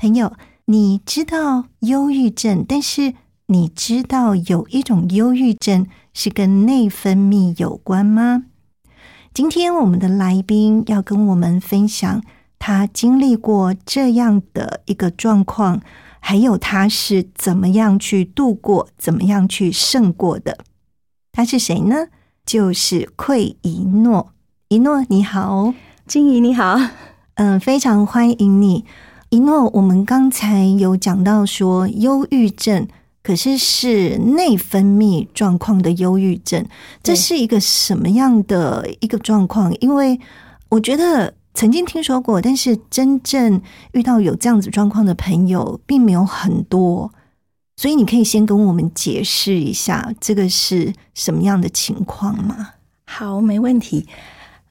朋友，你知道忧郁症，但是你知道有一种忧郁症是跟内分泌有关吗？今天我们的来宾要跟我们分享他经历过这样的一个状况。还有他是怎么样去度过，怎么样去胜过的？他是谁呢？就是愧一诺。一诺你好，金怡你好，嗯，非常欢迎你。一诺，我们刚才有讲到说忧郁症，可是是内分泌状况的忧郁症，这是一个什么样的一个状况？因为我觉得。曾经听说过，但是真正遇到有这样子状况的朋友并没有很多，所以你可以先跟我们解释一下这个是什么样的情况吗？好，没问题。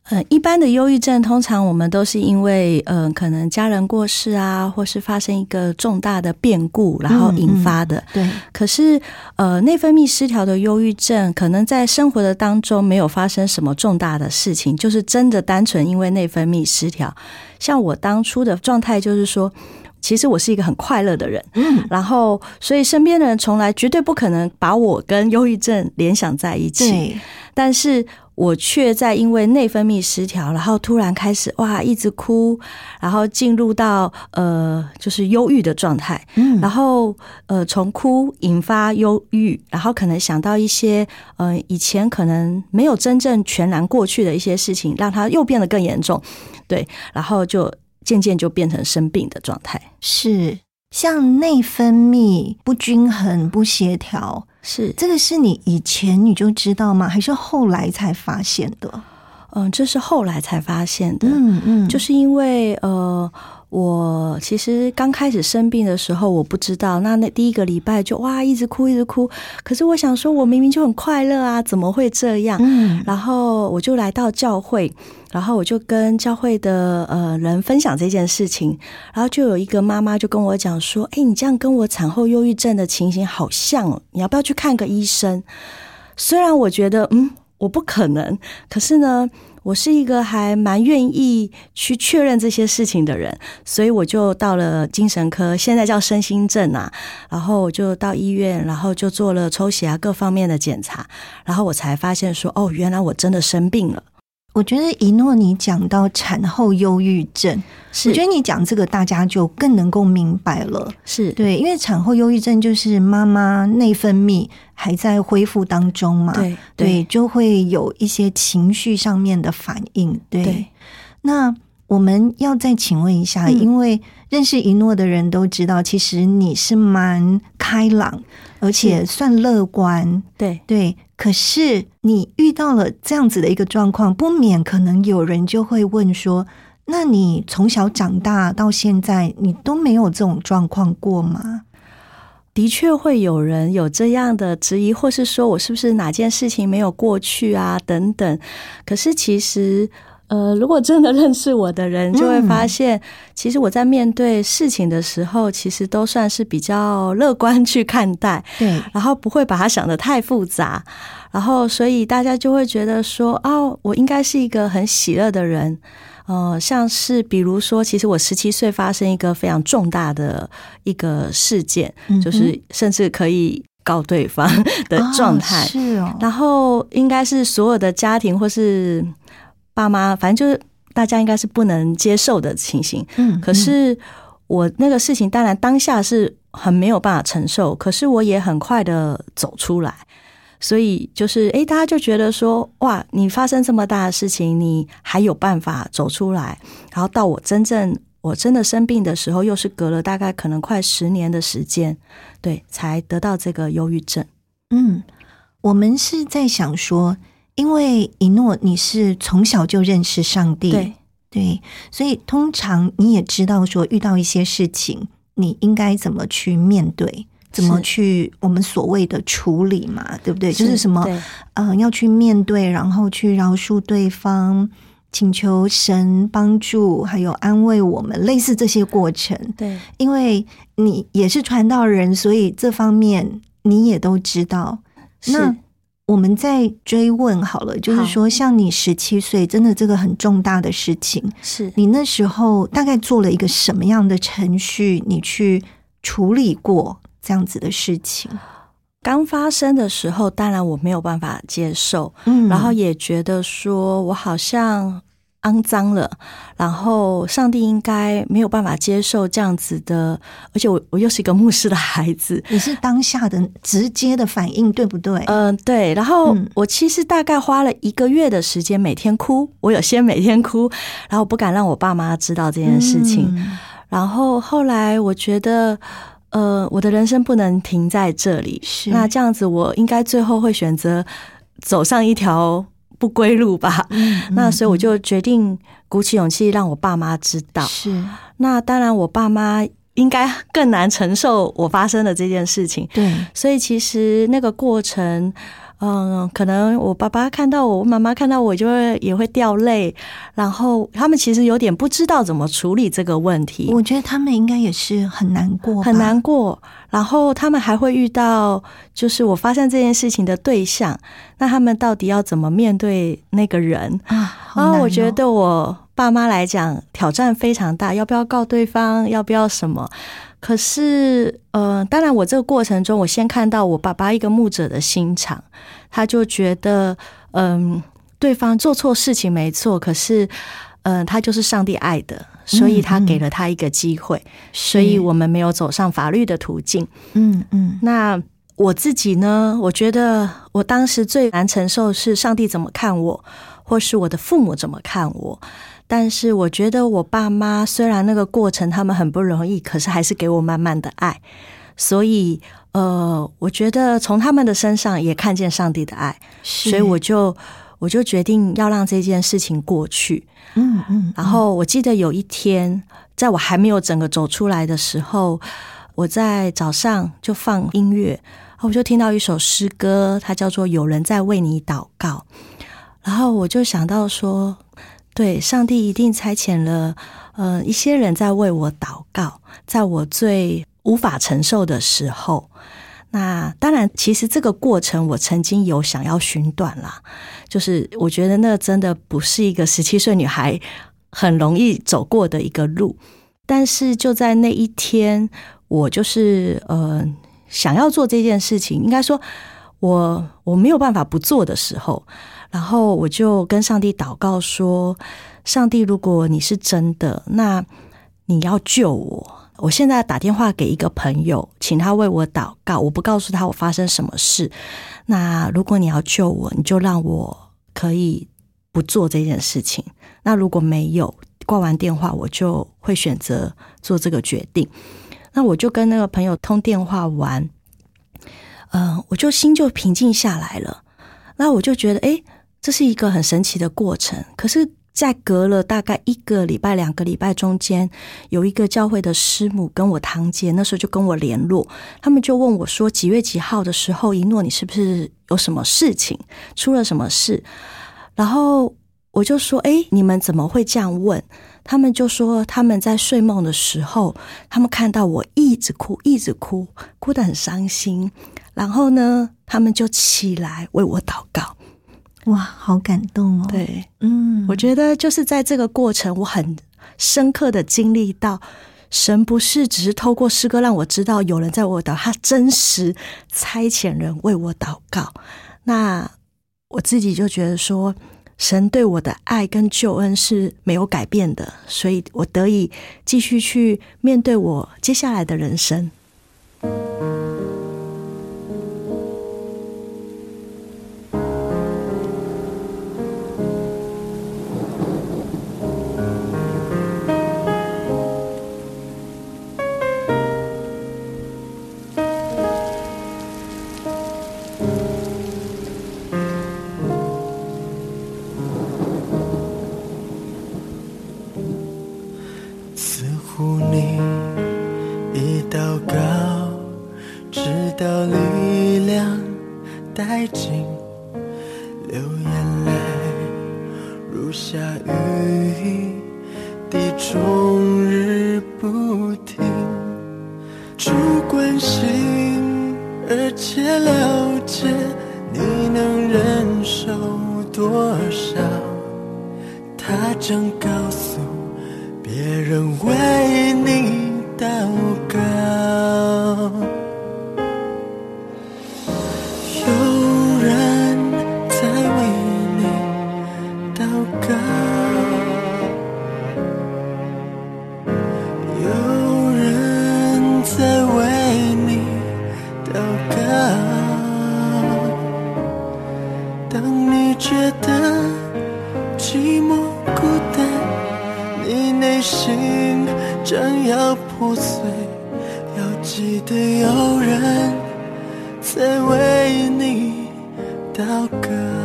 呃，一般的忧郁症，通常我们都是因为，嗯，可能家人过世啊，或是发生一个重大的变故，然后引发的。对。可是，呃，内分泌失调的忧郁症，可能在生活的当中没有发生什么重大的事情，就是真的单纯因为内分泌失调。像我当初的状态，就是说，其实我是一个很快乐的人，嗯，然后，所以身边的人从来绝对不可能把我跟忧郁症联想在一起。但是。我却在因为内分泌失调，然后突然开始哇一直哭，然后进入到呃就是忧郁的状态，嗯，然后呃从哭引发忧郁，然后可能想到一些呃以前可能没有真正全然过去的一些事情，让它又变得更严重，对，然后就渐渐就变成生病的状态，是。像内分泌不均衡、不协调。是这个是你以前你就知道吗？还是后来才发现的？嗯，这是后来才发现的。嗯嗯，就是因为呃。我其实刚开始生病的时候，我不知道。那那第一个礼拜就哇，一直哭，一直哭。可是我想说，我明明就很快乐啊，怎么会这样？嗯。然后我就来到教会，然后我就跟教会的呃人分享这件事情。然后就有一个妈妈就跟我讲说：“哎，你这样跟我产后忧郁症的情形好像，你要不要去看个医生？”虽然我觉得嗯，我不可能，可是呢。我是一个还蛮愿意去确认这些事情的人，所以我就到了精神科，现在叫身心症啊。然后我就到医院，然后就做了抽血啊各方面的检查，然后我才发现说，哦，原来我真的生病了。我觉得一诺你讲到产后忧郁症，我觉得你讲这个大家就更能够明白了。是对，因为产后忧郁症就是妈妈内分泌还在恢复当中嘛，对对，就会有一些情绪上面的反应。对，那我们要再请问一下，因为认识一诺的人都知道，其实你是蛮开朗，而且算乐观。对对。可是你遇到了这样子的一个状况，不免可能有人就会问说：“那你从小长大到现在，你都没有这种状况过吗？”的确会有人有这样的质疑，或是说我是不是哪件事情没有过去啊？等等。可是其实。呃，如果真的 认识我的人，就会发现，其实我在面对事情的时候，其实都算是比较乐观去看待，对，然后不会把它想的太复杂，然后所以大家就会觉得说，哦，我应该是一个很喜乐的人，呃，像是比如说，其实我十七岁发生一个非常重大的一个事件，就是甚至可以告对方 的状态，是哦，然后应该是所有的家庭或是。爸妈，反正就是大家应该是不能接受的情形。嗯，可是我那个事情当然当下是很没有办法承受，可是我也很快的走出来。所以就是，诶，大家就觉得说，哇，你发生这么大的事情，你还有办法走出来。然后到我真正我真的生病的时候，又是隔了大概可能快十年的时间，对，才得到这个忧郁症。嗯，我们是在想说，因为一诺你是从小就认识上帝，对对，所以通常你也知道说，遇到一些事情，你应该怎么去面对。怎么去我们所谓的处理嘛，对不对？就是什么，嗯，要去面对，然后去饶恕对方，请求神帮助，还有安慰我们，类似这些过程。对，因为你也是传道人，所以这方面你也都知道。那我们再追问好了，就是说，像你十七岁，真的这个很重大的事情，是。你那时候大概做了一个什么样的程序，你去处理过？这样子的事情？刚发生的时候，当然我没有办法接受，嗯，然后也觉得说我好像肮脏了，然后上帝应该没有办法接受这样子的，而且我我又是一个牧师的孩子，你是当下的直接的反应对不对？嗯，对。然后我其实大概花了一个月的时间，每天哭，我有些每天哭，然后不敢让我爸妈知道这件事情，然后后来我觉得。呃，我的人生不能停在这里。是那这样子，我应该最后会选择走上一条不归路吧？那所以我就决定鼓起勇气让我爸妈知道。是那当然，我爸妈应该更难承受我发生的这件事情。对，所以其实那个过程。嗯，可能我爸爸看到我，我妈妈看到我，就会也会掉泪。然后他们其实有点不知道怎么处理这个问题。我觉得他们应该也是很难过，很难过。然后他们还会遇到，就是我发现这件事情的对象，那他们到底要怎么面对那个人啊？啊，我觉得我爸妈来讲挑战非常大，要不要告对方？要不要什么？可是，呃，当然，我这个过程中，我先看到我爸爸一个牧者的心肠，他就觉得，嗯，对方做错事情没错，可是，嗯，他就是上帝爱的，所以他给了他一个机会，所以我们没有走上法律的途径。嗯嗯。那我自己呢？我觉得我当时最难承受是上帝怎么看我，或是我的父母怎么看我。但是我觉得我爸妈虽然那个过程他们很不容易，可是还是给我满满的爱，所以呃，我觉得从他们的身上也看见上帝的爱，所以我就我就决定要让这件事情过去。嗯嗯。然后我记得有一天，在我还没有整个走出来的时候，我在早上就放音乐，我就听到一首诗歌，它叫做《有人在为你祷告》，然后我就想到说。对，上帝一定差遣了，呃，一些人在为我祷告，在我最无法承受的时候。那当然，其实这个过程我曾经有想要寻短啦，就是我觉得那真的不是一个十七岁女孩很容易走过的一个路。但是就在那一天，我就是呃想要做这件事情，应该说我我没有办法不做的时候。然后我就跟上帝祷告说：“上帝，如果你是真的，那你要救我。我现在打电话给一个朋友，请他为我祷告。我不告诉他我发生什么事。那如果你要救我，你就让我可以不做这件事情。那如果没有挂完电话，我就会选择做这个决定。那我就跟那个朋友通电话完，嗯，我就心就平静下来了。那我就觉得，哎。”这是一个很神奇的过程，可是，在隔了大概一个礼拜、两个礼拜中间，有一个教会的师母跟我堂姐那时候就跟我联络，他们就问我说：“几月几号的时候，一诺你是不是有什么事情，出了什么事？”然后我就说：“哎，你们怎么会这样问？”他们就说：“他们在睡梦的时候，他们看到我一直哭，一直哭，哭得很伤心，然后呢，他们就起来为我祷告。”哇，好感动哦！对，嗯，我觉得就是在这个过程，我很深刻的经历到，神不是只是透过诗歌让我知道有人在我祷，他真实差遣人为我祷告。那我自己就觉得说，神对我的爱跟救恩是没有改变的，所以我得以继续去面对我接下来的人生。觉得寂寞孤单，你内心正要破碎，要记得有人在为你祷告。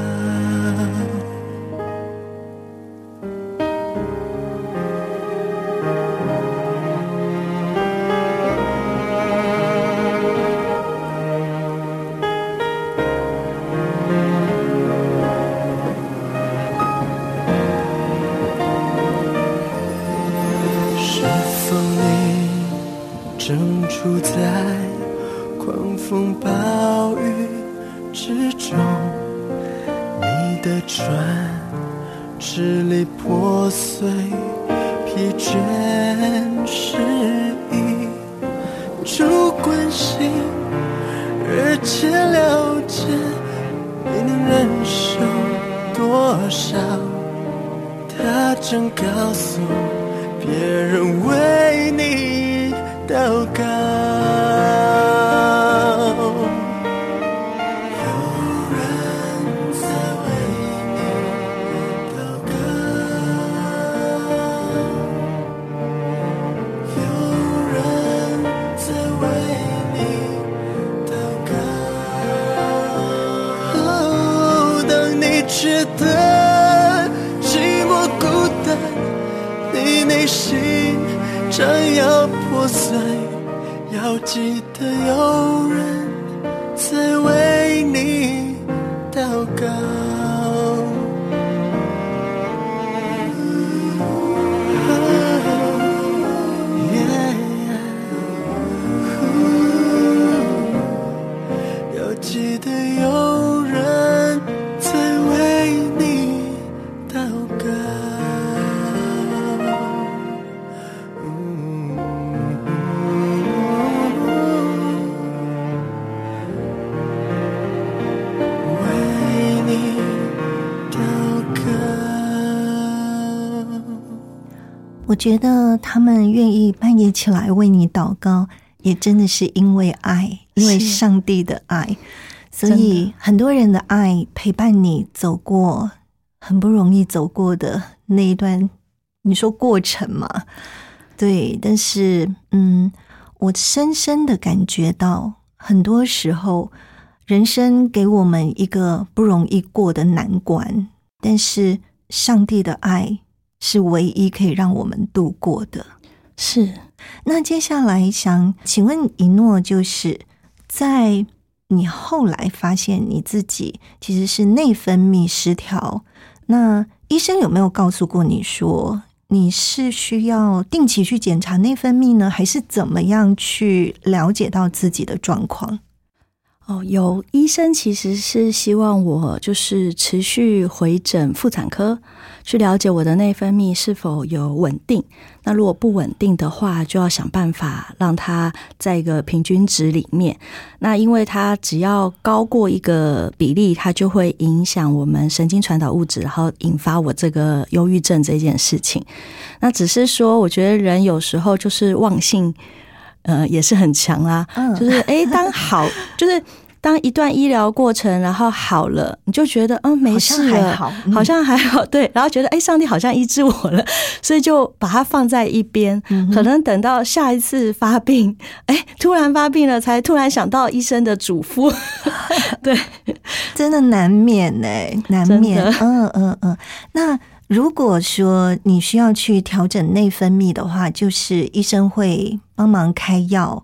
觉得他们愿意半夜起来为你祷告，也真的是因为爱，因为上帝的爱。所以很多人的爱陪伴你走过很不容易走过的那一段，你说过程嘛？对，但是嗯，我深深的感觉到，很多时候人生给我们一个不容易过的难关，但是上帝的爱。是唯一可以让我们度过的。是，那接下来想请问一诺，就是在你后来发现你自己其实是内分泌失调，那医生有没有告诉过你说你是需要定期去检查内分泌呢，还是怎么样去了解到自己的状况？哦，有医生其实是希望我就是持续回诊妇产科，去了解我的内分泌是否有稳定。那如果不稳定的话，就要想办法让它在一个平均值里面。那因为它只要高过一个比例，它就会影响我们神经传导物质，然后引发我这个忧郁症这件事情。那只是说，我觉得人有时候就是忘性。呃，也是很强啊，就是哎，当好，就是当一段医疗过程然后好了，你就觉得嗯没事了，好像还好，对，然后觉得哎，上帝好像医治我了，所以就把它放在一边，可能等到下一次发病，哎，突然发病了，才突然想到医生的嘱咐，对，真的难免哎，难免，嗯嗯嗯，那。如果说你需要去调整内分泌的话，就是医生会帮忙开药，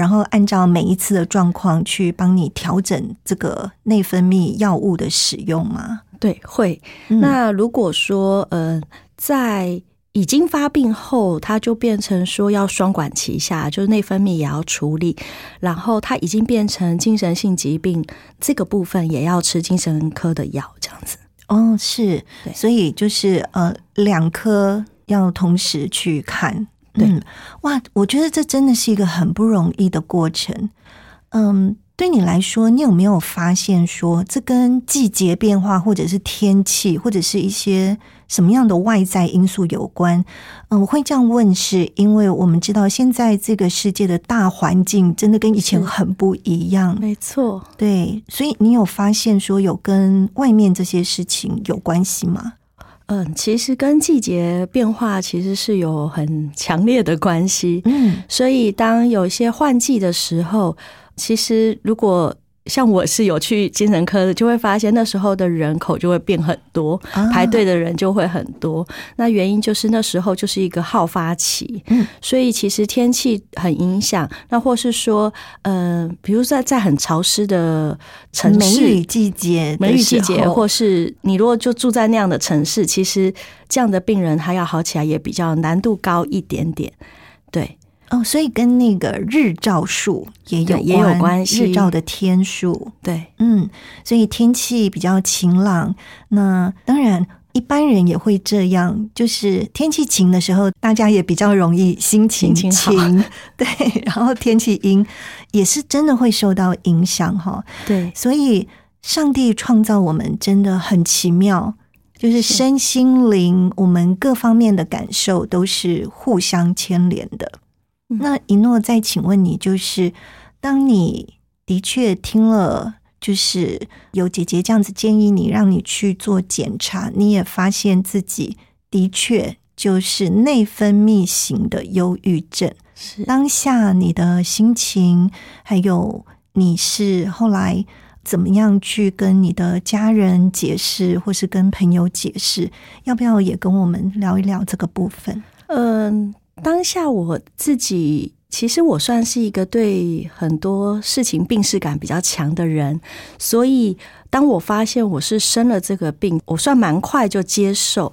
然后按照每一次的状况去帮你调整这个内分泌药物的使用吗？对，会。那如果说呃，在已经发病后，它就变成说要双管齐下，就是内分泌也要处理，然后它已经变成精神性疾病，这个部分也要吃精神科的药，这样子。哦，是，所以就是呃，两科要同时去看，对，哇，我觉得这真的是一个很不容易的过程，嗯。对你来说，你有没有发现说，这跟季节变化，或者是天气，或者是一些什么样的外在因素有关？嗯，我会这样问，是因为我们知道现在这个世界的大环境真的跟以前很不一样。没错，对，所以你有发现说有跟外面这些事情有关系吗？嗯，其实跟季节变化其实是有很强烈的关系。嗯，所以当有一些换季的时候。其实，如果像我是有去精神科的，就会发现那时候的人口就会变很多，排队的人就会很多。那原因就是那时候就是一个好发期，嗯，所以其实天气很影响。那或是说，呃，比如在在很潮湿的城市，梅雨季节，梅雨季节，或是你如果就住在那样的城市，其实这样的病人他要好起来也比较难度高一点点，对。哦，所以跟那个日照数也有也有关系，日照的天数，对，嗯，所以天气比较晴朗，那当然一般人也会这样，就是天气晴的时候，大家也比较容易心情晴，对，然后天气阴也是真的会受到影响哈，对，所以上帝创造我们真的很奇妙，就是。身心灵，我们各方面的感受都是互相牵连的。那一诺再请问你，就是当你的确听了，就是有姐姐这样子建议你，让你去做检查，你也发现自己的确就是内分泌型的忧郁症。是当下你的心情，还有你是后来怎么样去跟你的家人解释，或是跟朋友解释，要不要也跟我们聊一聊这个部分？嗯。当下我自己，其实我算是一个对很多事情病视感比较强的人，所以当我发现我是生了这个病，我算蛮快就接受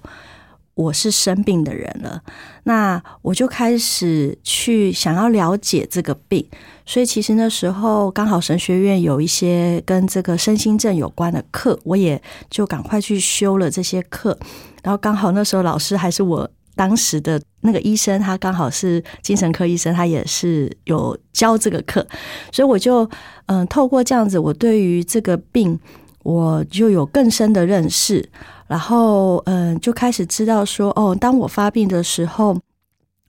我是生病的人了。那我就开始去想要了解这个病，所以其实那时候刚好神学院有一些跟这个身心症有关的课，我也就赶快去修了这些课。然后刚好那时候老师还是我。当时的那个医生，他刚好是精神科医生，他也是有教这个课，所以我就嗯，透过这样子，我对于这个病，我就有更深的认识，然后嗯，就开始知道说，哦，当我发病的时候。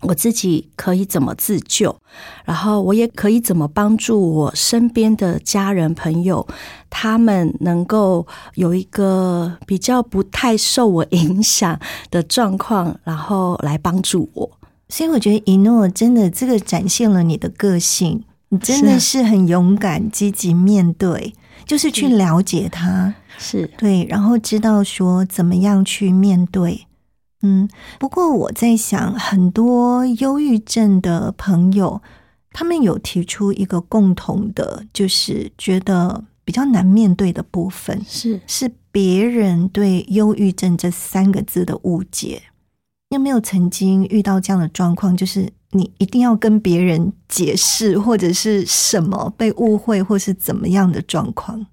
我自己可以怎么自救，然后我也可以怎么帮助我身边的家人朋友，他们能够有一个比较不太受我影响的状况，然后来帮助我。所以我觉得一诺真的这个展现了你的个性，你真的是很勇敢、积极面对，就是去了解他，是对，然后知道说怎么样去面对。嗯，不过我在想，很多忧郁症的朋友，他们有提出一个共同的，就是觉得比较难面对的部分，是是别人对忧郁症这三个字的误解。你有没有曾经遇到这样的状况？就是你一定要跟别人解释，或者是什么被误会，或是怎么样的状况？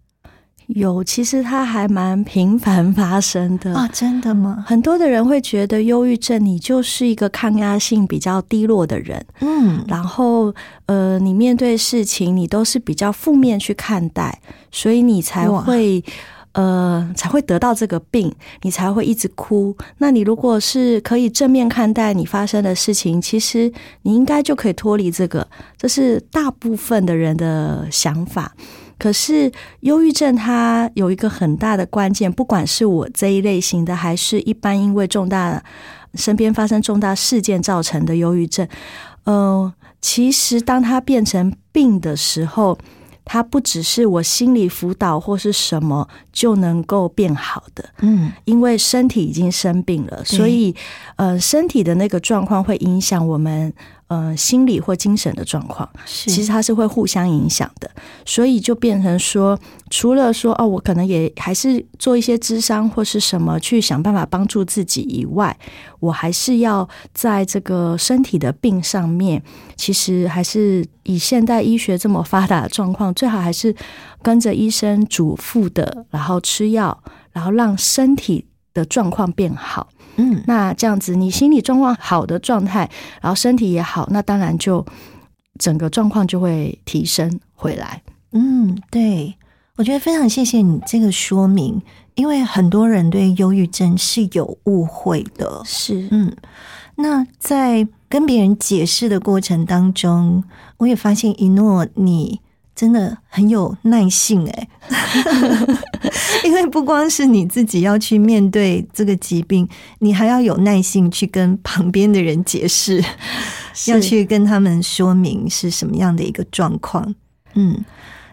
有，其实它还蛮频繁发生的啊！真的吗？很多的人会觉得忧郁症，你就是一个抗压性比较低落的人，嗯，然后呃，你面对事情你都是比较负面去看待，所以你才会呃才会得到这个病，你才会一直哭。那你如果是可以正面看待你发生的事情，其实你应该就可以脱离这个，这是大部分的人的想法。可是，忧郁症它有一个很大的关键，不管是我这一类型的，还是一般因为重大身边发生重大事件造成的忧郁症，呃，其实当它变成病的时候，它不只是我心理辅导或是什么就能够变好的，嗯，因为身体已经生病了，所以，呃，身体的那个状况会影响我们。呃，心理或精神的状况，其实它是会互相影响的，所以就变成说，除了说哦，我可能也还是做一些智商或是什么去想办法帮助自己以外，我还是要在这个身体的病上面，其实还是以现代医学这么发达的状况，最好还是跟着医生嘱咐的，然后吃药，然后让身体的状况变好。嗯，那这样子，你心理状况好的状态，然后身体也好，那当然就整个状况就会提升回来。嗯，对，我觉得非常谢谢你这个说明，因为很多人对忧郁症是有误会的。是，嗯，那在跟别人解释的过程当中，我也发现一诺你。真的很有耐性哎，因为不光是你自己要去面对这个疾病，你还要有耐性去跟旁边的人解释，要去跟他们说明是什么样的一个状况。嗯，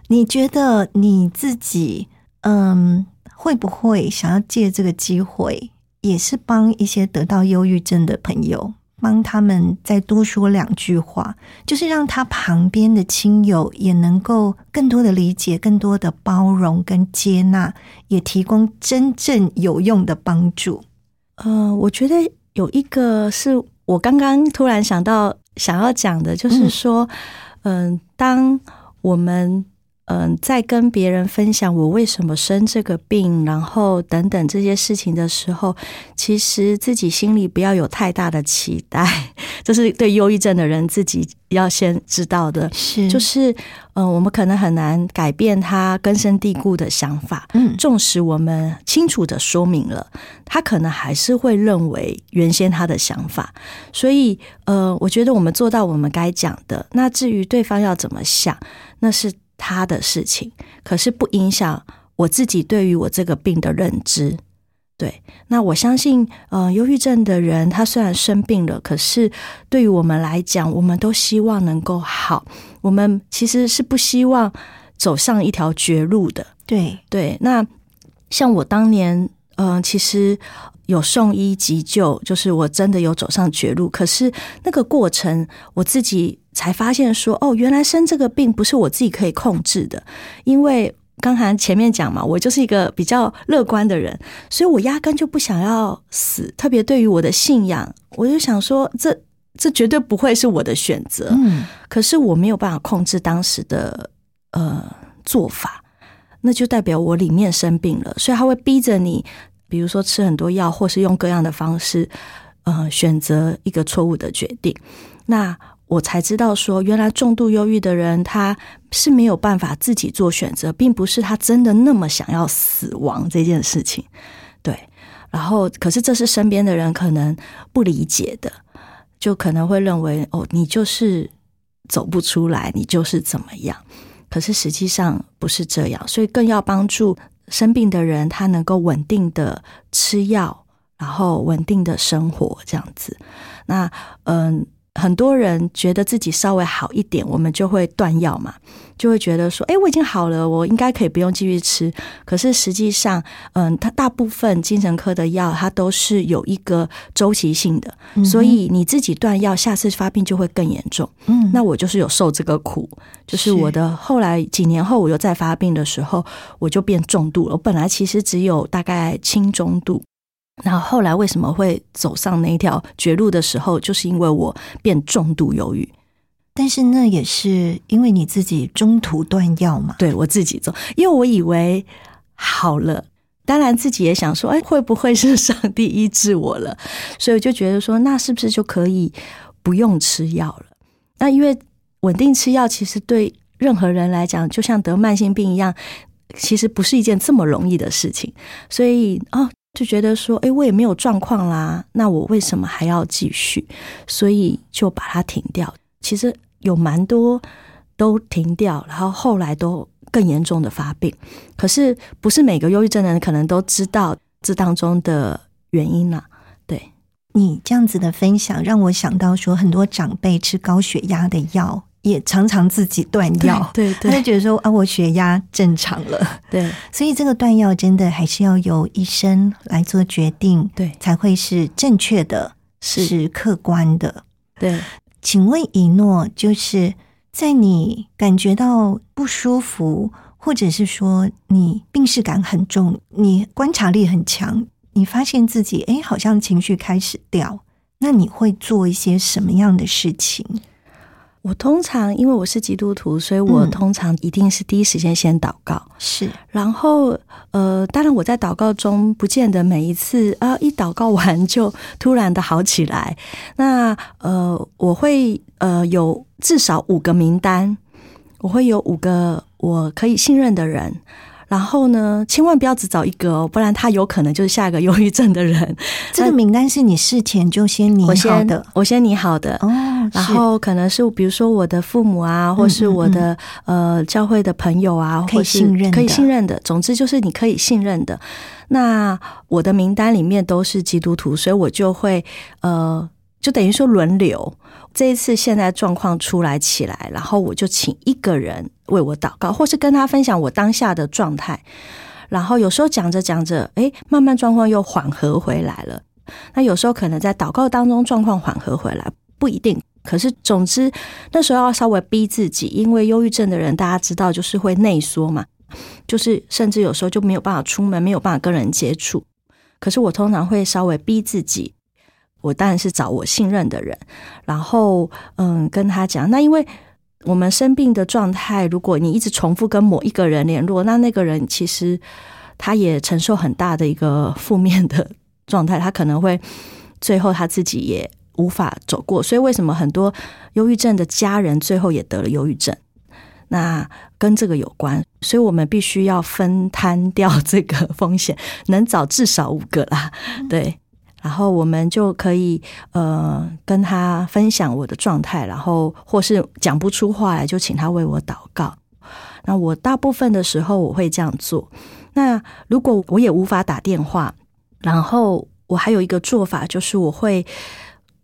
你觉得你自己嗯会不会想要借这个机会，也是帮一些得到忧郁症的朋友？帮他们再多说两句话，就是让他旁边的亲友也能够更多的理解、更多的包容跟接纳，也提供真正有用的帮助。呃，我觉得有一个是我刚刚突然想到想要讲的，就是说，嗯，当我们。嗯，在跟别人分享我为什么生这个病，然后等等这些事情的时候，其实自己心里不要有太大的期待，这是对忧郁症的人自己要先知道的。是，就是嗯，我们可能很难改变他根深蒂固的想法。嗯，纵使我们清楚的说明了，他可能还是会认为原先他的想法。所以，呃，我觉得我们做到我们该讲的。那至于对方要怎么想，那是。他的事情，可是不影响我自己对于我这个病的认知。对，那我相信，呃，忧郁症的人，他虽然生病了，可是对于我们来讲，我们都希望能够好。我们其实是不希望走上一条绝路的。对对，那像我当年，嗯，其实有送医急救，就是我真的有走上绝路。可是那个过程，我自己。才发现说哦，原来生这个病不是我自己可以控制的，因为刚才前面讲嘛，我就是一个比较乐观的人，所以我压根就不想要死。特别对于我的信仰，我就想说，这这绝对不会是我的选择。嗯，可是我没有办法控制当时的呃做法，那就代表我里面生病了，所以他会逼着你，比如说吃很多药，或是用各样的方式，呃，选择一个错误的决定。那我才知道，说原来重度忧郁的人他是没有办法自己做选择，并不是他真的那么想要死亡这件事情。对，然后可是这是身边的人可能不理解的，就可能会认为哦，你就是走不出来，你就是怎么样。可是实际上不是这样，所以更要帮助生病的人，他能够稳定的吃药，然后稳定的生活这样子。那嗯。很多人觉得自己稍微好一点，我们就会断药嘛，就会觉得说，哎，我已经好了，我应该可以不用继续吃。可是实际上，嗯，它大部分精神科的药，它都是有一个周期性的，所以你自己断药，下次发病就会更严重。嗯，那我就是有受这个苦，就是我的后来几年后，我又再发病的时候，我就变重度了。我本来其实只有大概轻中度。然后后来为什么会走上那一条绝路的时候，就是因为我变重度忧郁。但是那也是因为你自己中途断药嘛？对我自己走，因为我以为好了，当然自己也想说，哎，会不会是上帝医治我了？所以我就觉得说，那是不是就可以不用吃药了？那因为稳定吃药，其实对任何人来讲，就像得慢性病一样，其实不是一件这么容易的事情。所以哦，就觉得说，哎，我也没有状况啦，那我为什么还要继续？所以就把它停掉。其实有蛮多都停掉，然后后来都更严重的发病。可是不是每个忧郁症的人可能都知道这当中的原因呢？对你这样子的分享，让我想到说，很多长辈吃高血压的药，也常常自己断药。对，他就觉得说啊，我血压正常了。对，所以这个断药真的还是要由医生来做决定，对，才会是正确的，是客观的。对。请问一诺，就是在你感觉到不舒服，或者是说你病视感很重，你观察力很强，你发现自己哎，好像情绪开始掉，那你会做一些什么样的事情？我通常因为我是基督徒，所以我通常一定是第一时间先祷告。是，然后呃，当然我在祷告中不见得每一次啊一祷告完 就突然的好起来。那呃，我会呃有至少五个名单，我会有五个我可以信任的人。然后呢，千万不要只找一个哦，不然他有可能就是下一个忧郁症的人。这个名单是你事前就先拟好的，我先拟好的哦。然后可能是比如说我的父母啊，或是我的呃教会的朋友啊，可以信任、可以信任的。总之就是你可以信任的。那我的名单里面都是基督徒，所以我就会呃，就等于说轮流。这一次现在状况出来起来，然后我就请一个人为我祷告，或是跟他分享我当下的状态。然后有时候讲着讲着，哎，慢慢状况又缓和回来了。那有时候可能在祷告当中状况缓和回来，不一定。可是总之那时候要稍微逼自己，因为忧郁症的人大家知道就是会内缩嘛，就是甚至有时候就没有办法出门，没有办法跟人接触。可是我通常会稍微逼自己。我当然是找我信任的人，然后嗯，跟他讲。那因为我们生病的状态，如果你一直重复跟某一个人联络，那那个人其实他也承受很大的一个负面的状态，他可能会最后他自己也无法走过。所以为什么很多忧郁症的家人最后也得了忧郁症？那跟这个有关，所以我们必须要分摊掉这个风险，能找至少五个啦，对。然后我们就可以呃跟他分享我的状态，然后或是讲不出话来，就请他为我祷告。那我大部分的时候我会这样做。那如果我也无法打电话，然后我还有一个做法，就是我会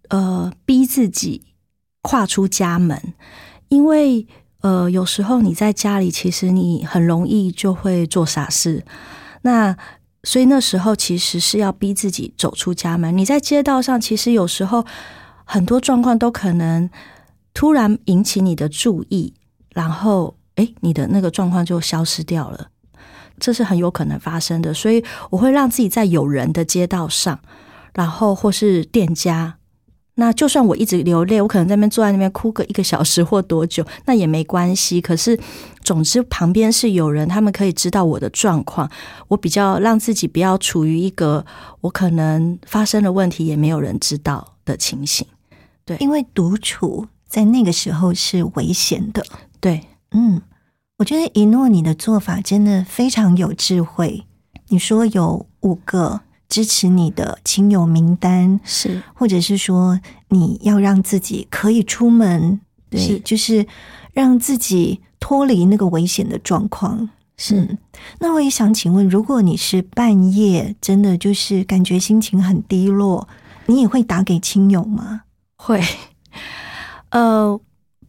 呃逼自己跨出家门，因为呃有时候你在家里，其实你很容易就会做傻事。那所以那时候其实是要逼自己走出家门。你在街道上，其实有时候很多状况都可能突然引起你的注意，然后哎，你的那个状况就消失掉了。这是很有可能发生的。所以我会让自己在有人的街道上，然后或是店家。那就算我一直流泪，我可能在那边坐在那边哭个一个小时或多久，那也没关系。可是，总之旁边是有人，他们可以知道我的状况。我比较让自己不要处于一个我可能发生了问题也没有人知道的情形。对，因为独处在那个时候是危险的。对，嗯，我觉得一诺你的做法真的非常有智慧。你说有五个。支持你的亲友名单是，或者是说你要让自己可以出门，对，就是让自己脱离那个危险的状况。是，那我也想请问，如果你是半夜真的就是感觉心情很低落，你也会打给亲友吗？会。呃，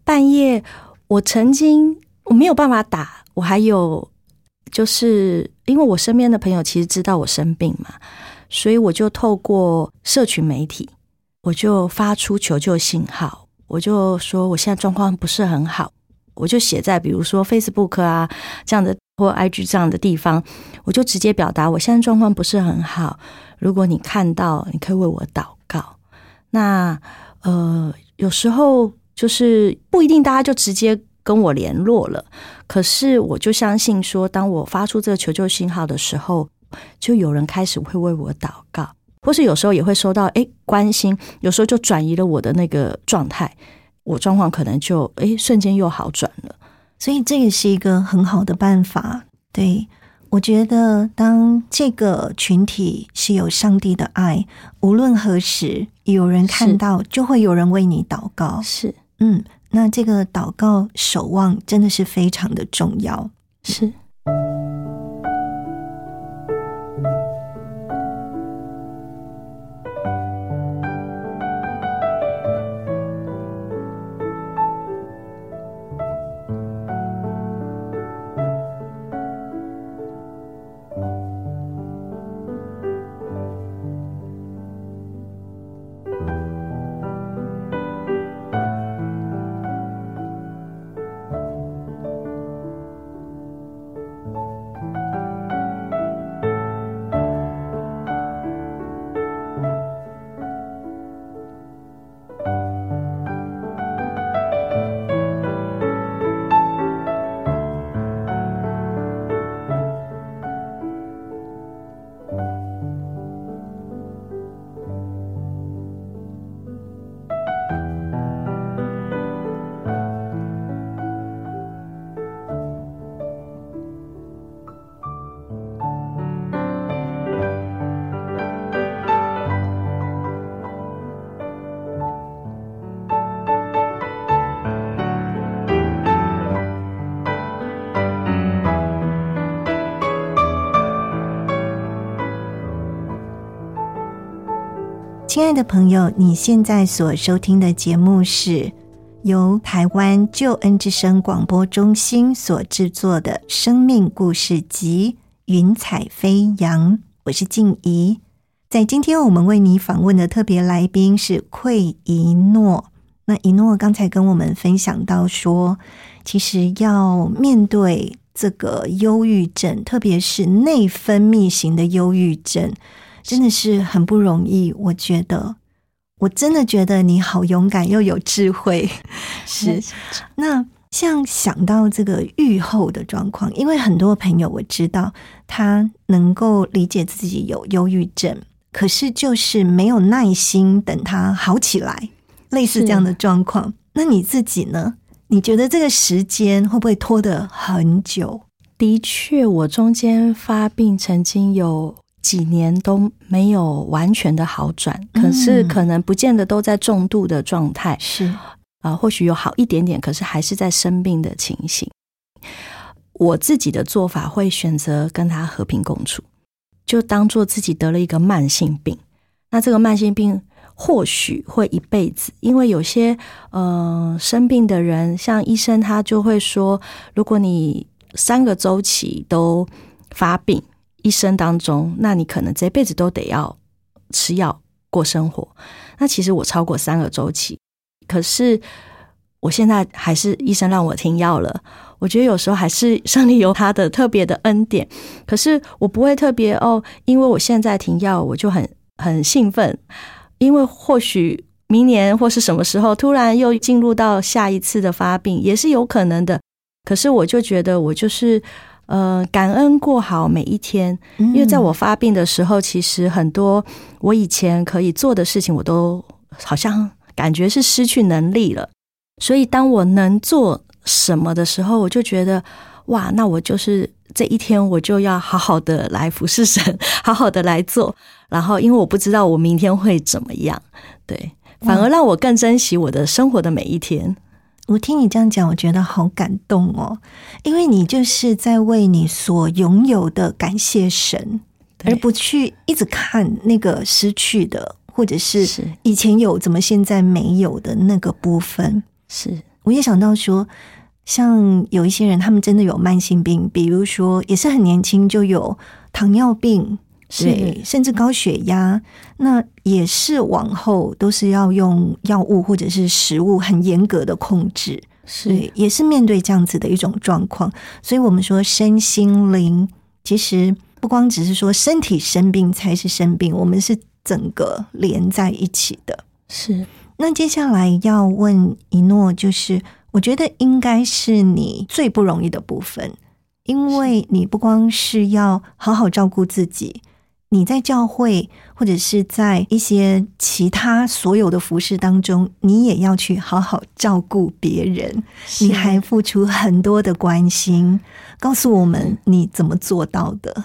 半夜我曾经我没有办法打，我还有就是因为我身边的朋友其实知道我生病嘛。所以我就透过社群媒体，我就发出求救信号，我就说我现在状况不是很好，我就写在比如说 Facebook 啊这样的或 IG 这样的地方，我就直接表达我现在状况不是很好。如果你看到，你可以为我祷告。那呃，有时候就是不一定大家就直接跟我联络了，可是我就相信说，当我发出这个求救信号的时候，就有人开始会为我祷告，或是有时候也会收到哎关心，有时候就转移了我的那个状态，我状况可能就哎瞬间又好转了。所以这也是一个很好的办法，对。我觉得，当这个群体是有上帝的爱，无论何时有人看到，就会有人为你祷告。是，嗯，那这个祷告守望真的是非常的重要。是。亲爱的朋友，你现在所收听的节目是由台湾救恩之声广播中心所制作的《生命故事集》云彩飞扬。我是静怡，在今天我们为你访问的特别来宾是奎一诺。那一诺刚才跟我们分享到说，其实要面对这个忧郁症，特别是内分泌型的忧郁症。真的是很不容易，我觉得，我真的觉得你好勇敢又有智慧。是，那像想到这个愈后的状况，因为很多朋友我知道他能够理解自己有忧郁症，可是就是没有耐心等他好起来，类似这样的状况。那你自己呢？你觉得这个时间会不会拖得很久？的确，我中间发病曾经有。几年都没有完全的好转，可是可能不见得都在重度的状态，是啊，或许有好一点点，可是还是在生病的情形。我自己的做法会选择跟他和平共处，就当做自己得了一个慢性病。那这个慢性病或许会一辈子，因为有些呃生病的人，像医生他就会说，如果你三个周期都发病。一生当中，那你可能这辈子都得要吃药过生活。那其实我超过三个周期，可是我现在还是医生让我停药了。我觉得有时候还是上帝有他的特别的恩典，可是我不会特别哦，因为我现在停药，我就很很兴奋，因为或许明年或是什么时候突然又进入到下一次的发病，也是有可能的。可是我就觉得我就是。呃，感恩过好每一天，因为在我发病的时候，其实很多我以前可以做的事情，我都好像感觉是失去能力了。所以，当我能做什么的时候，我就觉得哇，那我就是这一天，我就要好好的来服侍神，好好的来做。然后，因为我不知道我明天会怎么样，对，反而让我更珍惜我的生活的每一天。我听你这样讲，我觉得好感动哦，因为你就是在为你所拥有的感谢神，而不去一直看那个失去的，或者是以前有怎么现在没有的那个部分。是，我也想到说，像有一些人，他们真的有慢性病，比如说也是很年轻就有糖尿病。对，甚至高血压，那也是往后都是要用药物或者是食物很严格的控制。是也是面对这样子的一种状况，所以我们说身心灵其实不光只是说身体生病才是生病，我们是整个连在一起的。是那接下来要问一诺，就是我觉得应该是你最不容易的部分，因为你不光是要好好照顾自己。你在教会或者是在一些其他所有的服饰当中，你也要去好好照顾别人，你还付出很多的关心。告诉我们你怎么做到的？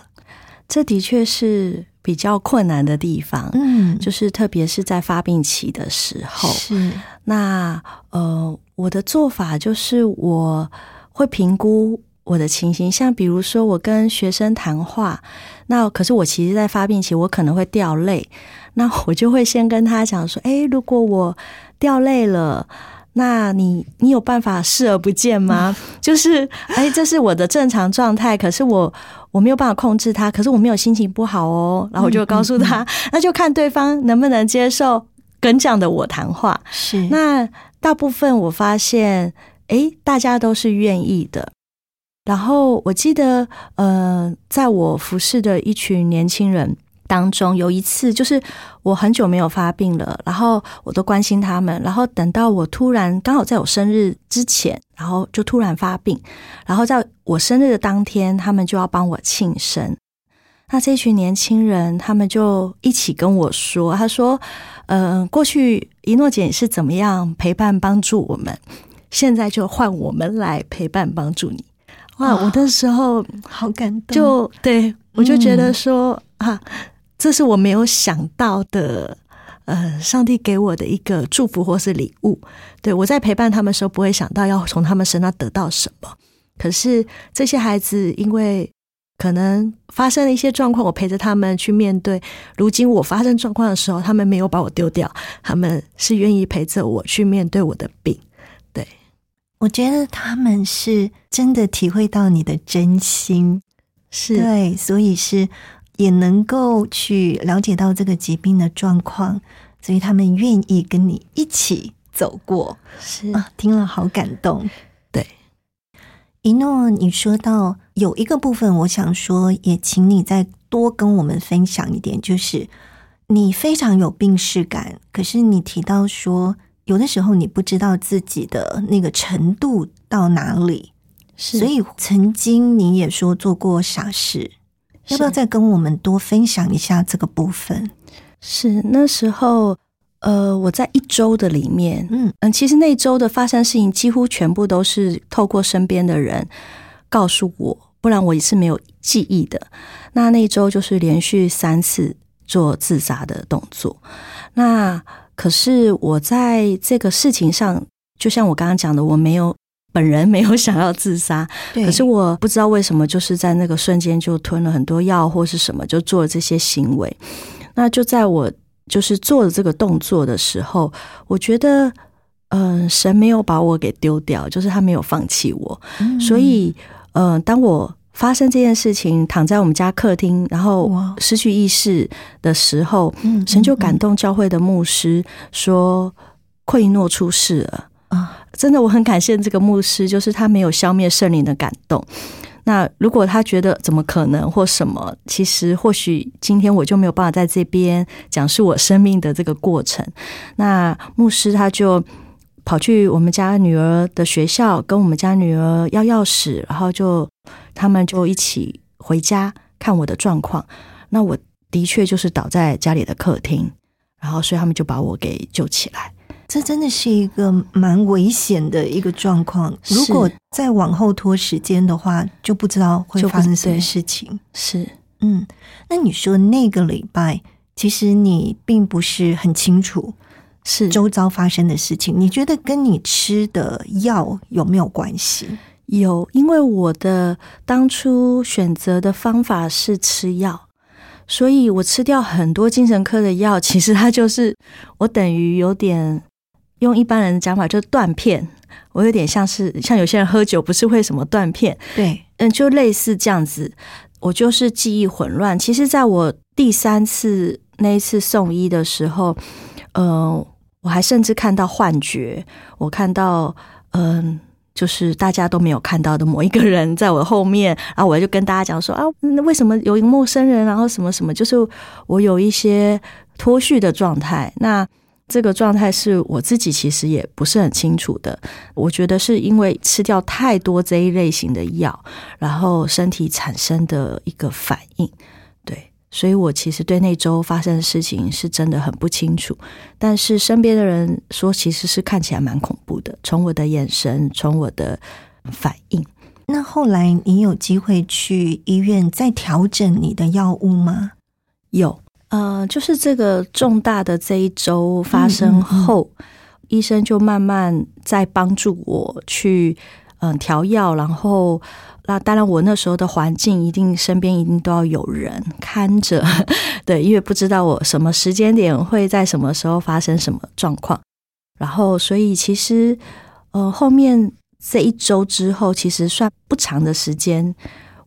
这的确是比较困难的地方。嗯，就是特别是在发病期的时候。是那呃，我的做法就是我会评估。我的情形，像比如说，我跟学生谈话，那可是我其实，在发病期，我可能会掉泪，那我就会先跟他讲说：，哎，如果我掉泪了，那你你有办法视而不见吗？就是，哎，这是我的正常状态，可是我我没有办法控制他，可是我没有心情不好哦，然后我就告诉他，那就看对方能不能接受跟这样的我谈话。是，那大部分我发现，哎，大家都是愿意的。然后我记得，呃，在我服侍的一群年轻人当中，有一次就是我很久没有发病了，然后我都关心他们，然后等到我突然刚好在我生日之前，然后就突然发病，然后在我生日的当天，他们就要帮我庆生。那这群年轻人他们就一起跟我说：“他说，呃，过去一诺姐是怎么样陪伴帮助我们，现在就换我们来陪伴帮助你。”哇！我的时候好感动，就对我就觉得说啊，这是我没有想到的，呃，上帝给我的一个祝福或是礼物。对我在陪伴他们的时候，不会想到要从他们身上得到什么。可是这些孩子，因为可能发生了一些状况，我陪着他们去面对。如今我发生状况的时候，他们没有把我丢掉，他们是愿意陪着我去面对我的病。我觉得他们是真的体会到你的真心，是对，所以是也能够去了解到这个疾病的状况，所以他们愿意跟你一起走过。是啊，听了好感动。对，一诺，你说到有一个部分，我想说，也请你再多跟我们分享一点，就是你非常有病逝感，可是你提到说。有的时候你不知道自己的那个程度到哪里，所以曾经你也说做过傻事，要不要再跟我们多分享一下这个部分？是那时候，呃，我在一周的里面，嗯嗯，其实那一周的发生事情几乎全部都是透过身边的人告诉我，不然我也是没有记忆的。那那一周就是连续三次做自杀的动作，那。可是我在这个事情上，就像我刚刚讲的，我没有本人没有想要自杀，可是我不知道为什么，就是在那个瞬间就吞了很多药或是什么，就做了这些行为。那就在我就是做了这个动作的时候，我觉得，嗯，神没有把我给丢掉，就是他没有放弃我，所以，嗯，当我。发生这件事情，躺在我们家客厅，然后失去意识的时候，神就感动教会的牧师说：“奎诺出事了啊！”真的，我很感谢这个牧师，就是他没有消灭圣灵的感动。那如果他觉得怎么可能或什么，其实或许今天我就没有办法在这边讲述我生命的这个过程。那牧师他就跑去我们家女儿的学校，跟我们家女儿要钥匙，然后就。他们就一起回家看我的状况，那我的确就是倒在家里的客厅，然后所以他们就把我给救起来。这真的是一个蛮危险的一个状况，如果再往后拖时间的话，就不知道会发生什么事情。是，嗯，那你说那个礼拜，其实你并不是很清楚是周遭发生的事情，你觉得跟你吃的药有没有关系？有，因为我的当初选择的方法是吃药，所以我吃掉很多精神科的药。其实它就是我等于有点用一般人的讲法，就是断片。我有点像是像有些人喝酒不是会什么断片？对，嗯，就类似这样子。我就是记忆混乱。其实，在我第三次那一次送医的时候，嗯，我还甚至看到幻觉，我看到嗯。就是大家都没有看到的某一个人在我后面，然 后我就跟大家讲说啊，那为什么有一个陌生人，然后什么什么，就是我有一些脱序的状态。那这个状态是我自己其实也不是很清楚的。我觉得是因为吃掉太多这一类型的药，然后身体产生的一个反应。对，所以我其实对那周发生的事情是真的很不清楚。但是身边的人说，其实是看起来蛮恐怖的。从我的眼神，从我的反应。那后来你有机会去医院再调整你的药物吗？有。呃，就是这个重大的这一周发生后，医生就慢慢在帮助我去嗯调药，然后那当然我那时候的环境一定身边一定都要有人看着，对，因为不知道我什么时间点会在什么时候发生什么状况，然后所以其实呃后面这一周之后，其实算不长的时间，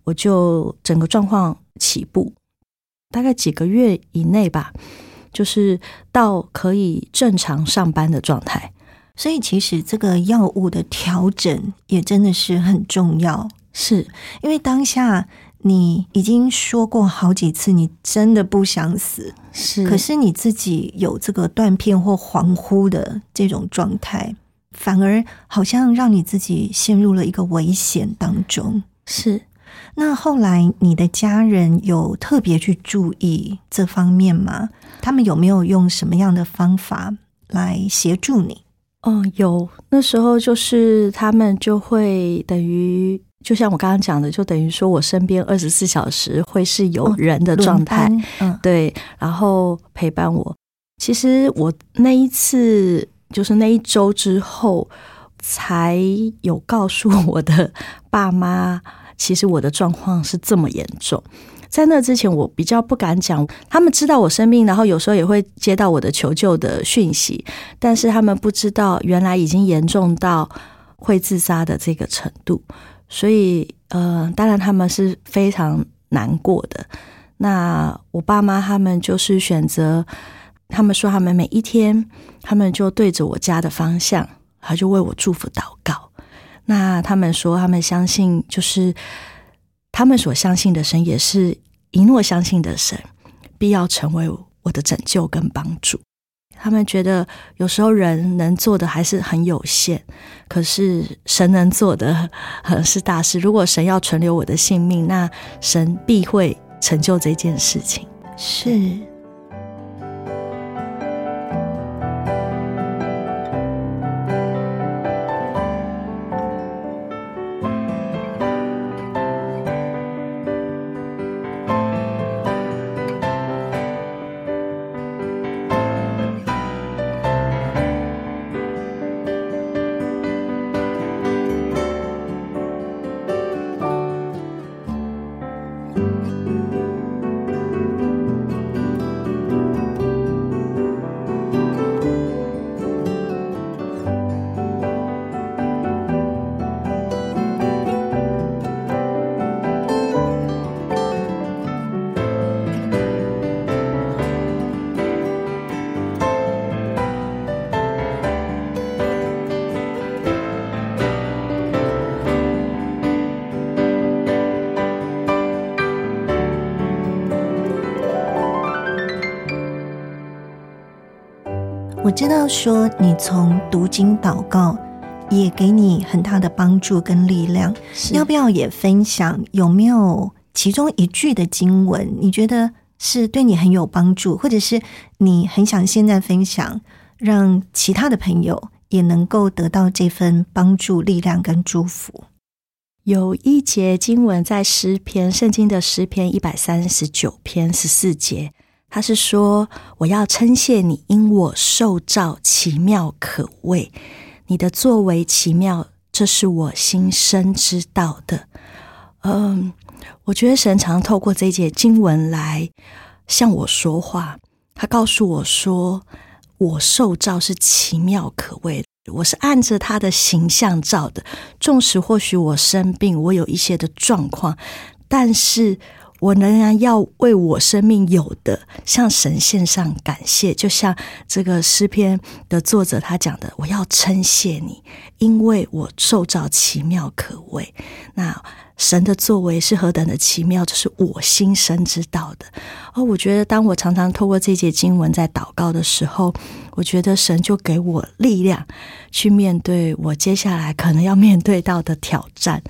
我就整个状况起步。大概几个月以内吧，就是到可以正常上班的状态。所以其实这个药物的调整也真的是很重要，是因为当下你已经说过好几次，你真的不想死，是，可是你自己有这个断片或恍惚的这种状态，反而好像让你自己陷入了一个危险当中，是。那后来你的家人有特别去注意这方面吗？他们有没有用什么样的方法来协助你？哦，有。那时候就是他们就会等于，就像我刚刚讲的，就等于说我身边二十四小时会是有人的状态，嗯，对，然后陪伴我。其实我那一次就是那一周之后，才有告诉我的爸妈。其实我的状况是这么严重，在那之前我比较不敢讲。他们知道我生病，然后有时候也会接到我的求救的讯息，但是他们不知道原来已经严重到会自杀的这个程度。所以，呃，当然他们是非常难过的。那我爸妈他们就是选择，他们说他们每一天，他们就对着我家的方向，他就为我祝福祷告。那他们说，他们相信，就是他们所相信的神，也是一诺相信的神，必要成为我的拯救跟帮助。他们觉得，有时候人能做的还是很有限，可是神能做的 是大事。如果神要存留我的性命，那神必会成就这件事情。是。说你从读经祷告也给你很大的帮助跟力量，要不要也分享？有没有其中一句的经文，你觉得是对你很有帮助，或者是你很想现在分享，让其他的朋友也能够得到这份帮助、力量跟祝福？有一节经文在诗篇，圣经的诗篇一百三十九篇十四节。他是说：“我要称谢你，因我受造奇妙可畏，你的作为奇妙，这是我心生知道的。”嗯，我觉得神常透过这节经文来向我说话。他告诉我说：“我受造是奇妙可畏，我是按着他的形象造的。纵使或许我生病，我有一些的状况，但是我仍然要为我生命有的向神献上感谢，就像这个诗篇的作者他讲的，我要称谢你，因为我受造奇妙可畏。那神的作为是何等的奇妙，这是我心生知道的。而我觉得，当我常常透过这节经文在祷告的时候，我觉得神就给我力量去面对我接下来可能要面对到的挑战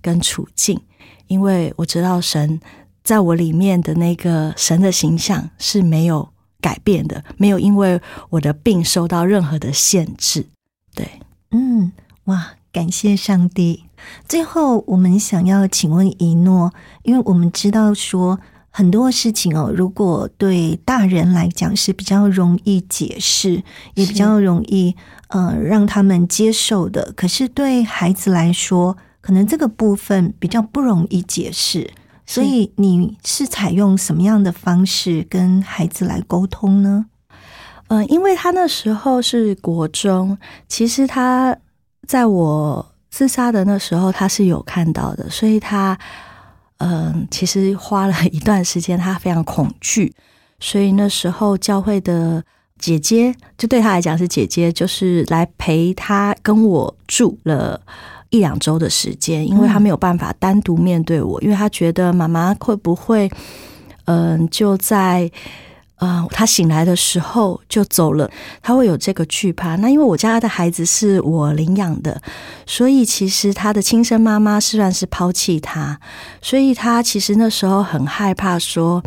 跟处境，因为我知道神。在我里面的那个神的形象是没有改变的，没有因为我的病受到任何的限制。对，嗯，哇，感谢上帝。最后，我们想要请问一诺，因为我们知道说很多事情哦，如果对大人来讲是比较容易解释，也比较容易呃让他们接受的，可是对孩子来说，可能这个部分比较不容易解释。所以你是采用什么样的方式跟孩子来沟通呢？嗯，因为他那时候是国中，其实他在我自杀的那时候他是有看到的，所以他嗯，其实花了一段时间，他非常恐惧，所以那时候教会的姐姐就对他来讲是姐姐，就是来陪他跟我住了。一两周的时间，因为他没有办法单独面对我，因为他觉得妈妈会不会，嗯，就在呃他醒来的时候就走了，他会有这个惧怕。那因为我家的孩子是我领养的，所以其实他的亲生妈妈虽然是抛弃他，所以他其实那时候很害怕，说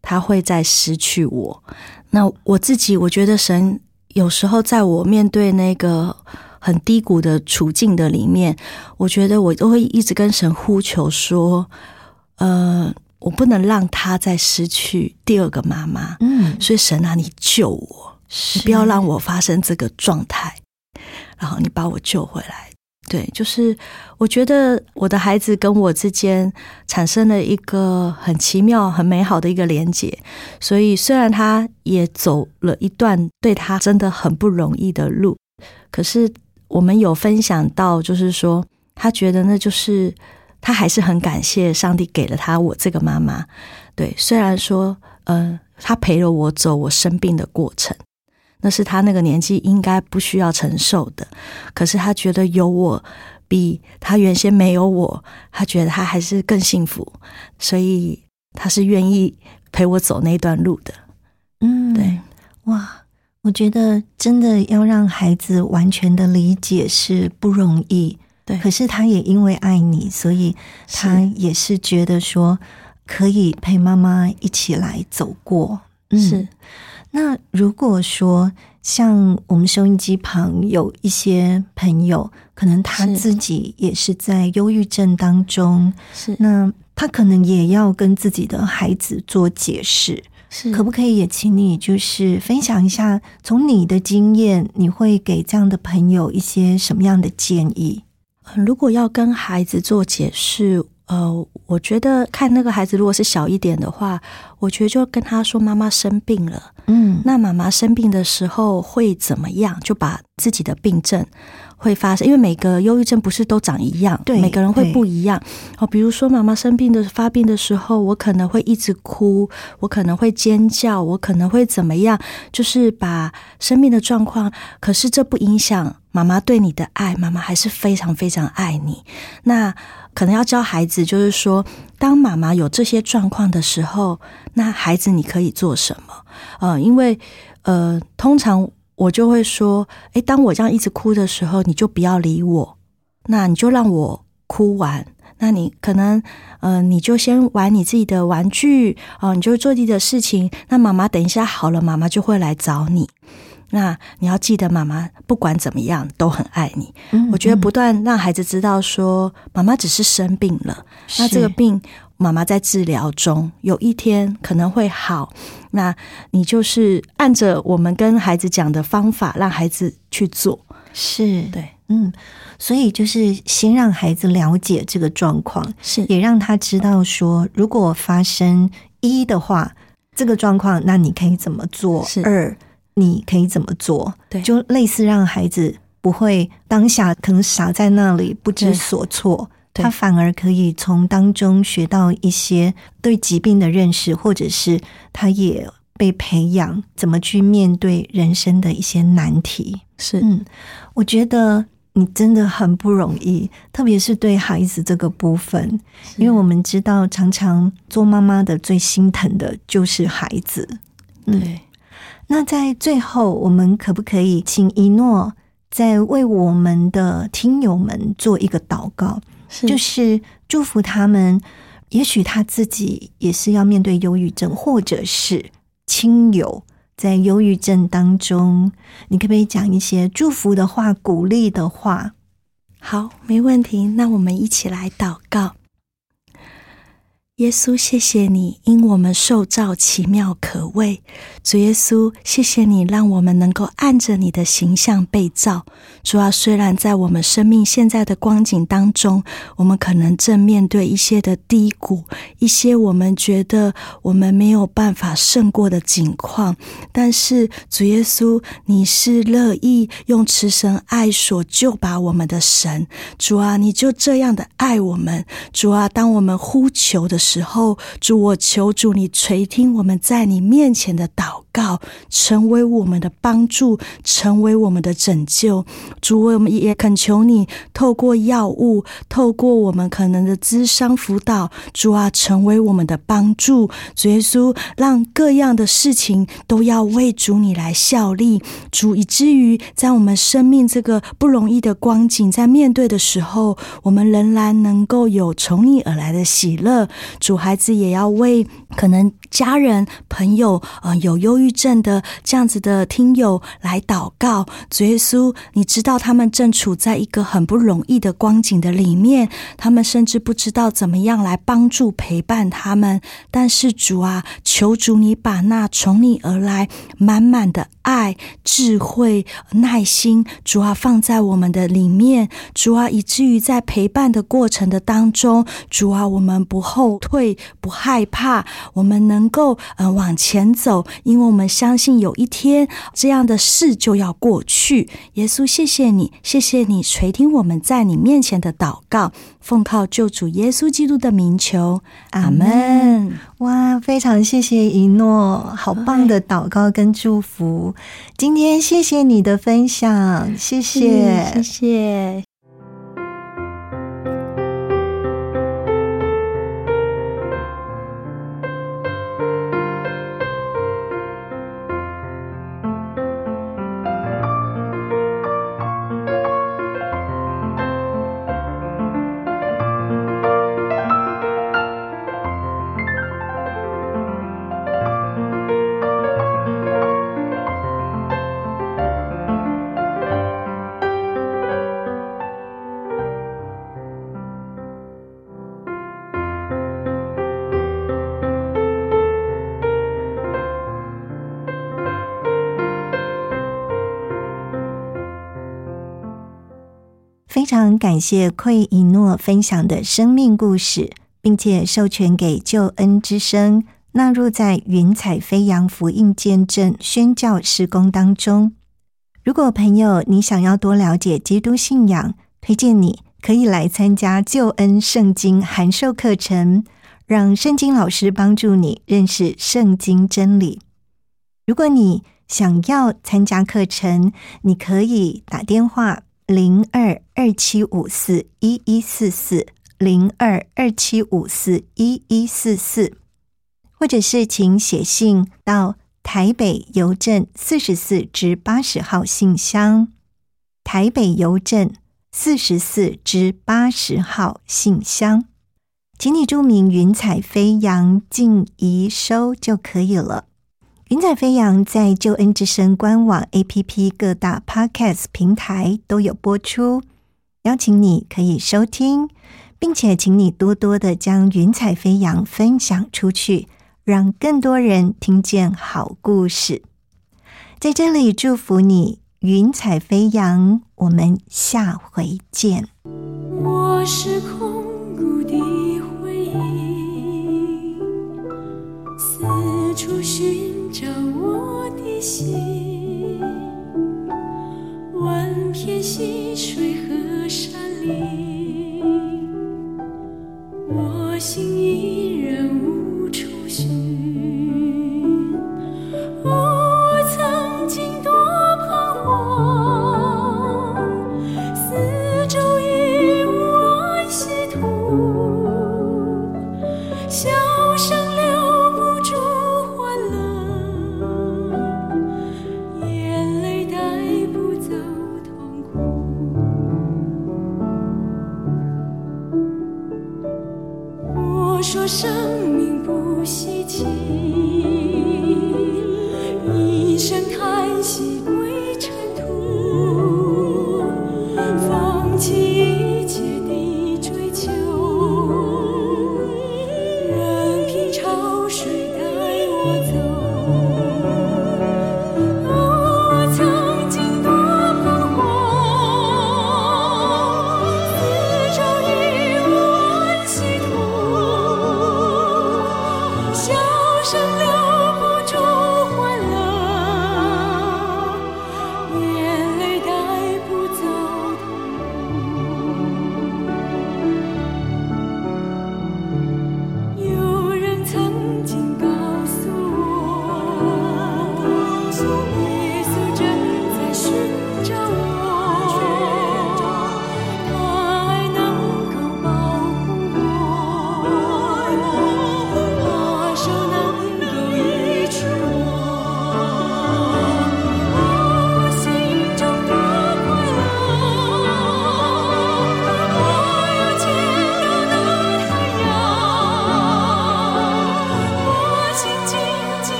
他会再失去我。那我自己，我觉得神有时候在我面对那个。很低谷的处境的里面，我觉得我都会一直跟神呼求说：“呃，我不能让他再失去第二个妈妈。”嗯，所以神啊，你救我，你不要让我发生这个状态，然后你把我救回来。对，就是我觉得我的孩子跟我之间产生了一个很奇妙、很美好的一个连接。所以虽然他也走了一段对他真的很不容易的路，可是。我们有分享到，就是说，他觉得那就是他还是很感谢上帝给了他我这个妈妈。对，虽然说，呃，他陪了我走我生病的过程，那是他那个年纪应该不需要承受的。可是他觉得有我，比他原先没有我，他觉得他还是更幸福，所以他是愿意陪我走那段路的。嗯，对，哇。我觉得真的要让孩子完全的理解是不容易，对。可是他也因为爱你，所以他也是觉得说可以陪妈妈一起来走过。是。那如果说像我们收音机旁有一些朋友，可能他自己也是在忧郁症当中，是。那他可能也要跟自己的孩子做解释。可不可以也请你就是分享一下，从你的经验，你会给这样的朋友一些什么样的建议？如果要跟孩子做解释，呃，我觉得看那个孩子如果是小一点的话，我觉得就跟他说妈妈生病了，嗯，那妈妈生病的时候会怎么样？就把自己的病症。会发生，因为每个忧郁症不是都长一样，对，每个人会不一样。哦，比如说妈妈生病的发病的时候，我可能会一直哭，我可能会尖叫，我可能会怎么样？就是把生命的状况，可是这不影响妈妈对你的爱，妈妈还是非常非常爱你。那可能要教孩子，就是说，当妈妈有这些状况的时候，那孩子你可以做什么？呃，因为呃，通常。我就会说，诶，当我这样一直哭的时候，你就不要理我，那你就让我哭完。那你可能，呃，你就先玩你自己的玩具哦，你就做自己的事情。那妈妈等一下好了，妈妈就会来找你。那你要记得，妈妈不管怎么样都很爱你。我觉得不断让孩子知道说，妈妈只是生病了，那这个病。妈妈在治疗中，有一天可能会好。那你就是按着我们跟孩子讲的方法，让孩子去做。是对，嗯，所以就是先让孩子了解这个状况，是也让他知道说，如果发生一的话，这个状况，那你可以怎么做？是二，你可以怎么做？对，就类似让孩子不会当下可能傻在那里不知所措。他反而可以从当中学到一些对疾病的认识，或者是他也被培养怎么去面对人生的一些难题。是，嗯，我觉得你真的很不容易，特别是对孩子这个部分，因为我们知道，常常做妈妈的最心疼的就是孩子。对，那在最后，我们可不可以请一诺再为我们的听友们做一个祷告？就是祝福他们，也许他自己也是要面对忧郁症，或者是亲友在忧郁症当中，你可不可以讲一些祝福的话、鼓励的话？好，没问题。那我们一起来祷告。耶稣，谢谢你，因我们受造奇妙可畏。主耶稣，谢谢你，让我们能够按着你的形象被造。主啊，虽然在我们生命现在的光景当中，我们可能正面对一些的低谷，一些我们觉得我们没有办法胜过的境况，但是主耶稣，你是乐意用慈神爱所救拔我们的神。主啊，你就这样的爱我们。主啊，当我们呼求的。时，时候主我求主你垂听我们在你面前的祷告告，成为我们的帮助，成为我们的拯救。主我们也恳求你，透过药物，透过我们可能的咨商辅导，主啊，成为我们的帮助。主耶稣，让各样的事情都要为主你来效力。主以至于在我们生命这个不容易的光景，在面对的时候，我们仍然能够有从你而来的喜乐。主孩子也要为可能家人朋友呃有忧抑郁症的这样子的听友来祷告。主耶稣，你知道他们正处在一个很不容易的光景的里面，他们甚至不知道怎么样来帮助陪伴他们。但是主啊，求主你把那从你而来满满的爱、智慧、耐心，主啊放在我们的里面。主啊，以至于在陪伴的过程的当中，主啊，我们不后退。不害怕，我们能够呃往前走，因为我们相信有一天这样的事就要过去。耶稣，谢谢你，谢谢你垂听我们在你面前的祷告，奉靠救主耶稣基督的名求，阿门。哇，非常谢谢一诺，好棒的祷告跟祝福。今天谢谢你的分享，谢谢，谢谢。常感谢奎一诺分享的生命故事，并且授权给救恩之声纳入在云彩飞扬福音见证宣教施工当中。如果朋友你想要多了解基督信仰，推荐你可以来参加救恩圣经函授课程，让圣经老师帮助你认识圣经真理。如果你想要参加课程，你可以打电话。零二二七五四一一四四零二二七五四一一四四，或者是请写信到台北邮政四十四至八十号信箱。台北邮政四十四至八十号信箱，请你注明“云彩飞扬”静怡收就可以了。云彩飞扬在救恩之声官网、APP 各大 Podcast 平台都有播出，邀请你可以收听，并且请你多多的将云彩飞扬分享出去，让更多人听见好故事。在这里祝福你，云彩飞扬，我们下回见。我是空谷的回忆，四处寻。照我的心，万片溪水和山林，我心依然无处寻。生命不息。